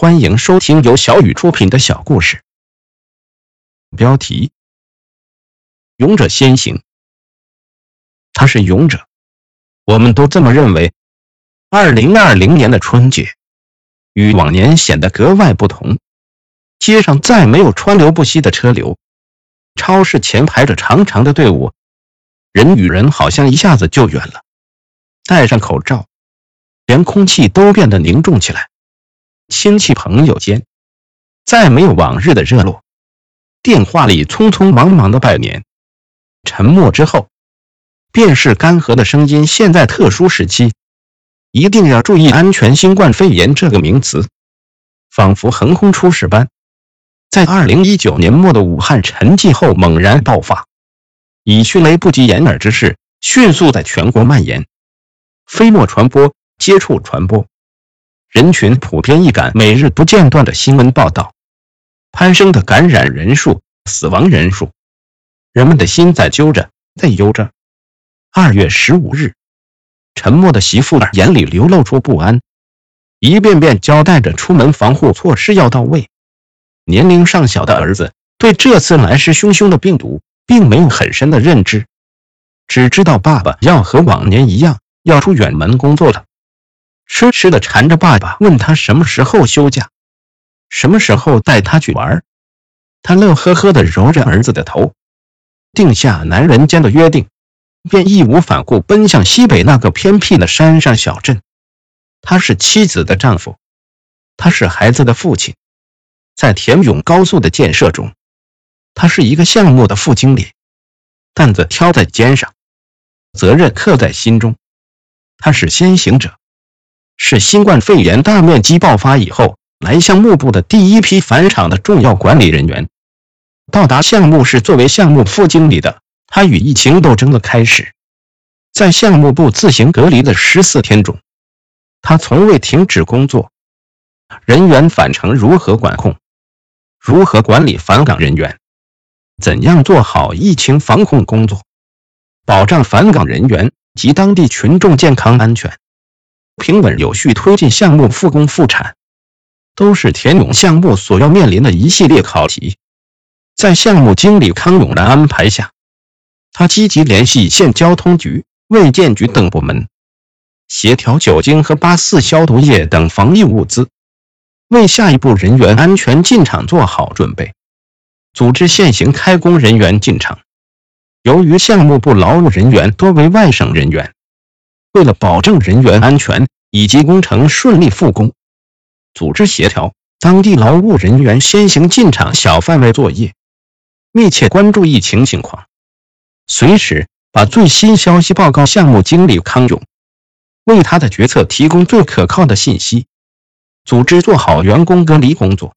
欢迎收听由小雨出品的小故事。标题：勇者先行。他是勇者，我们都这么认为。二零二零年的春节与往年显得格外不同，街上再没有川流不息的车流，超市前排着长长的队伍，人与人好像一下子就远了。戴上口罩，连空气都变得凝重起来。亲戚朋友间，再没有往日的热络。电话里匆匆忙忙的拜年，沉默之后，便是干涸的声音。现在特殊时期，一定要注意安全。新冠肺炎这个名词，仿佛横空出世般，在二零一九年末的武汉沉寂后猛然爆发，以迅雷不及掩耳之势，迅速在全国蔓延，飞沫传播，接触传播。人群普遍易感，每日不间断的新闻报道，攀升的感染人数、死亡人数，人们的心在揪着，在忧着。二月十五日，沉默的媳妇儿眼里流露出不安，一遍遍交代着出门防护措施要到位。年龄尚小的儿子对这次来势汹汹的病毒并没有很深的认知，只知道爸爸要和往年一样要出远门工作了。痴痴的缠着爸爸，问他什么时候休假，什么时候带他去玩。他乐呵呵的揉着儿子的头，定下男人间的约定，便义无反顾奔向西北那个偏僻的山上小镇。他是妻子的丈夫，他是孩子的父亲。在田永高速的建设中，他是一个项目的副经理，担子挑在肩上，责任刻在心中。他是先行者。是新冠肺炎大面积爆发以后，来项目部的第一批返场的重要管理人员。到达项目是作为项目副经理的他，与疫情斗争的开始。在项目部自行隔离的十四天中，他从未停止工作。人员返程如何管控？如何管理返岗人员？怎样做好疫情防控工作，保障返岗人员及当地群众健康安全？平稳有序推进项目复工复产，都是田勇项目所要面临的一系列考题。在项目经理康永的安排下，他积极联系县交通局、卫健局等部门，协调酒精和八四消毒液等防疫物资，为下一步人员安全进场做好准备。组织现行开工人员进场。由于项目部劳务人员多为外省人员。为了保证人员安全以及工程顺利复工，组织协调当地劳务人员先行进场小范围作业，密切关注疫情情况，随时把最新消息报告项目经理康勇，为他的决策提供最可靠的信息。组织做好员工隔离工作，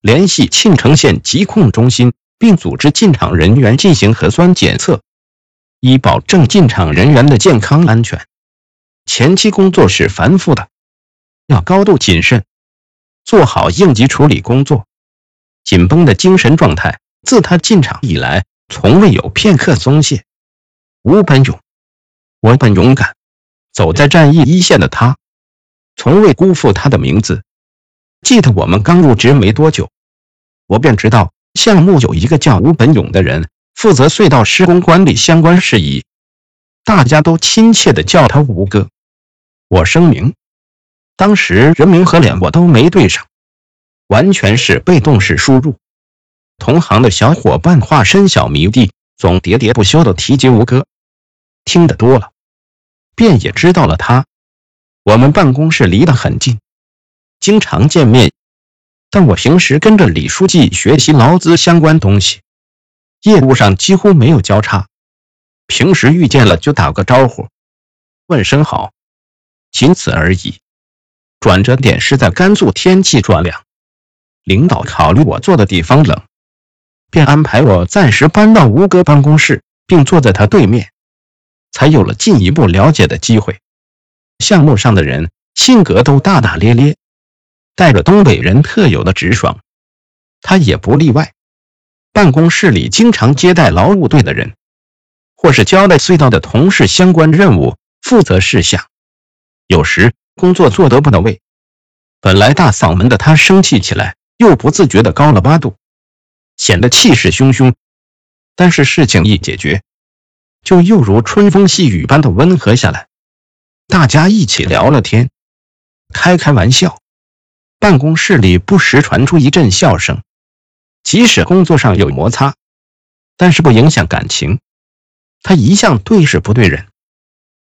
联系庆城县疾控中心，并组织进场人员进行核酸检测，以保证进场人员的健康安全。前期工作是繁复的，要高度谨慎，做好应急处理工作。紧绷的精神状态，自他进场以来，从未有片刻松懈。吴本勇，我本勇敢，走在战役一线的他，从未辜负他的名字。记得我们刚入职没多久，我便知道项目有一个叫吴本勇的人，负责隧道施工管理相关事宜，大家都亲切地叫他吴哥。我声明，当时人名和脸我都没对上，完全是被动式输入。同行的小伙伴化身小迷弟，总喋喋不休地提及吴哥，听得多了，便也知道了他。我们办公室离得很近，经常见面，但我平时跟着李书记学习劳资相关东西，业务上几乎没有交叉。平时遇见了就打个招呼，问声好。仅此而已。转折点是在甘肃天气转凉，领导考虑我坐的地方冷，便安排我暂时搬到吴哥办公室，并坐在他对面，才有了进一步了解的机会。项目上的人性格都大大咧咧，带着东北人特有的直爽，他也不例外。办公室里经常接待劳务队的人，或是交代隧道的同事相关任务负责事项。有时工作做得不到位，本来大嗓门的他生气起来，又不自觉的高了八度，显得气势汹汹。但是事情一解决，就又如春风细雨般的温和下来。大家一起聊了天，开开玩笑，办公室里不时传出一阵笑声。即使工作上有摩擦，但是不影响感情。他一向对事不对人，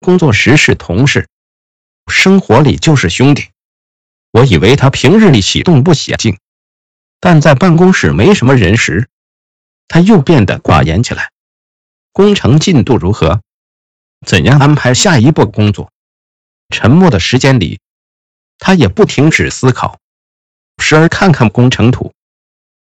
工作时是同事，生活里就是兄弟。我以为他平日里喜动不喜静，但在办公室没什么人时，他又变得寡言起来。工程进度如何？怎样安排下一步工作？沉默的时间里，他也不停止思考，时而看看工程图，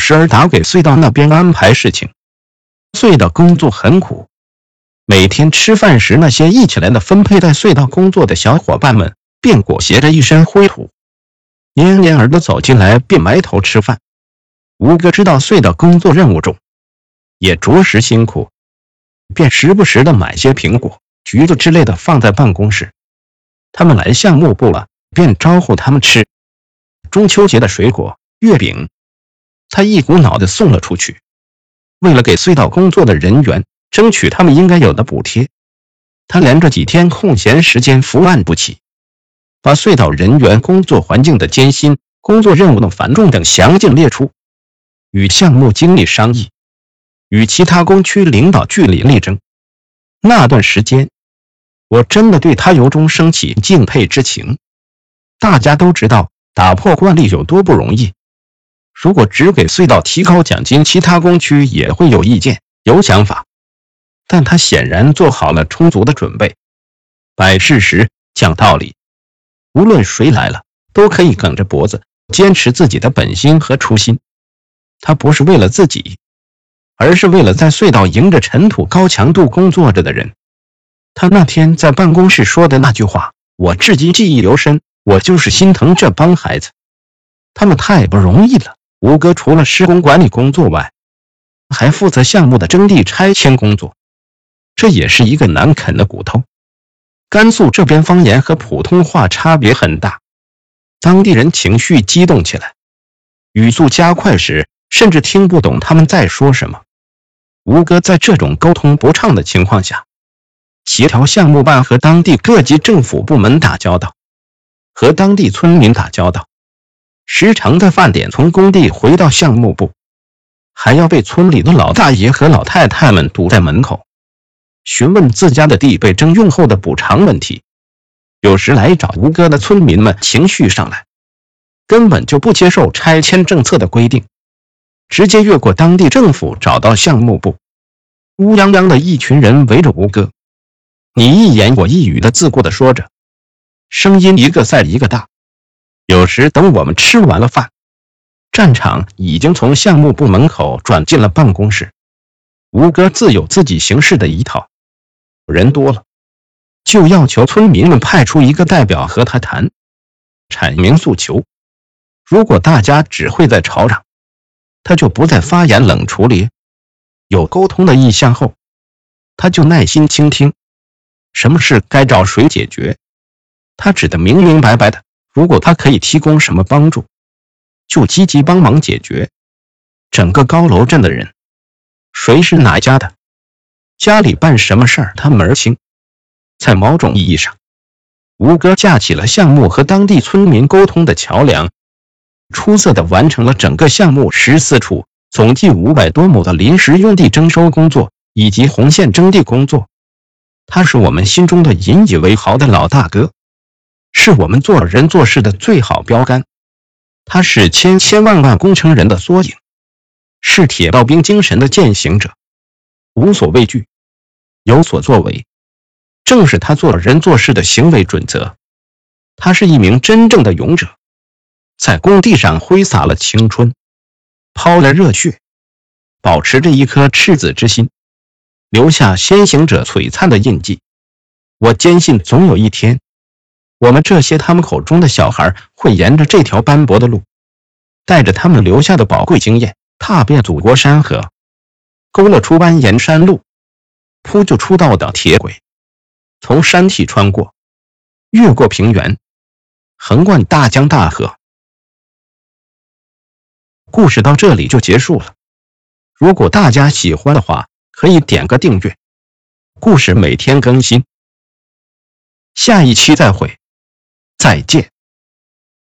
时而打给隧道那边安排事情。隧道工作很苦，每天吃饭时，那些一起来的分配在隧道工作的小伙伴们，便裹挟着一身灰土，蔫蔫儿的走进来，便埋头吃饭。吴哥知道隧道工作任务重，也着实辛苦，便时不时的买些苹果、橘子之类的放在办公室。他们来项目部了，便招呼他们吃中秋节的水果、月饼。他一股脑的送了出去。为了给隧道工作的人员争取他们应该有的补贴，他连着几天空闲时间伏案不起，把隧道人员工作环境的艰辛、工作任务的繁重等详尽列出，与项目经理商议，与其他工区领导据理力争。那段时间，我真的对他由衷升起敬佩之情。大家都知道打破惯例有多不容易。如果只给隧道提高奖金，其他工区也会有意见、有想法。但他显然做好了充足的准备，摆事实、讲道理，无论谁来了，都可以梗着脖子坚持自己的本心和初心。他不是为了自己，而是为了在隧道迎着尘土高强度工作着的人。他那天在办公室说的那句话，我至今记忆犹深。我就是心疼这帮孩子，他们太不容易了。吴哥除了施工管理工作外，还负责项目的征地拆迁工作，这也是一个难啃的骨头。甘肃这边方言和普通话差别很大，当地人情绪激动起来，语速加快时，甚至听不懂他们在说什么。吴哥在这种沟通不畅的情况下，协调项目办和当地各级政府部门打交道，和当地村民打交道。时常在饭点从工地回到项目部，还要被村里的老大爷和老太太们堵在门口，询问自家的地被征用后的补偿问题。有时来找吴哥的村民们情绪上来，根本就不接受拆迁政策的规定，直接越过当地政府找到项目部。乌泱泱的一群人围着吴哥，你一言我一语的自顾的说着，声音一个赛一个大。有时等我们吃完了饭，战场已经从项目部门口转进了办公室。吴哥自有自己行事的一套，人多了，就要求村民们派出一个代表和他谈，阐明诉求。如果大家只会在吵嚷，他就不再发言冷处理。有沟通的意向后，他就耐心倾听，什么事该找谁解决，他指得明明白白的。如果他可以提供什么帮助，就积极帮忙解决。整个高楼镇的人，谁是哪家的，家里办什么事儿，他门儿清。在某种意义上，吴哥架起了项目和当地村民沟通的桥梁，出色的完成了整个项目十四处总计五百多亩的临时用地征收工作以及红线征地工作。他是我们心中的引以为豪的老大哥。是我们做人做事的最好标杆，他是千千万万工程人的缩影，是铁道兵精神的践行者，无所畏惧，有所作为，正是他做人做事的行为准则。他是一名真正的勇者，在工地上挥洒了青春，抛了热血，保持着一颗赤子之心，留下先行者璀璨的印记。我坚信，总有一天。我们这些他们口中的小孩，会沿着这条斑驳的路，带着他们留下的宝贵经验，踏遍祖国山河，勾勒出蜿蜒山路，铺就出道的铁轨，从山体穿过，越过平原，横贯大江大河。故事到这里就结束了。如果大家喜欢的话，可以点个订阅。故事每天更新，下一期再会，再见。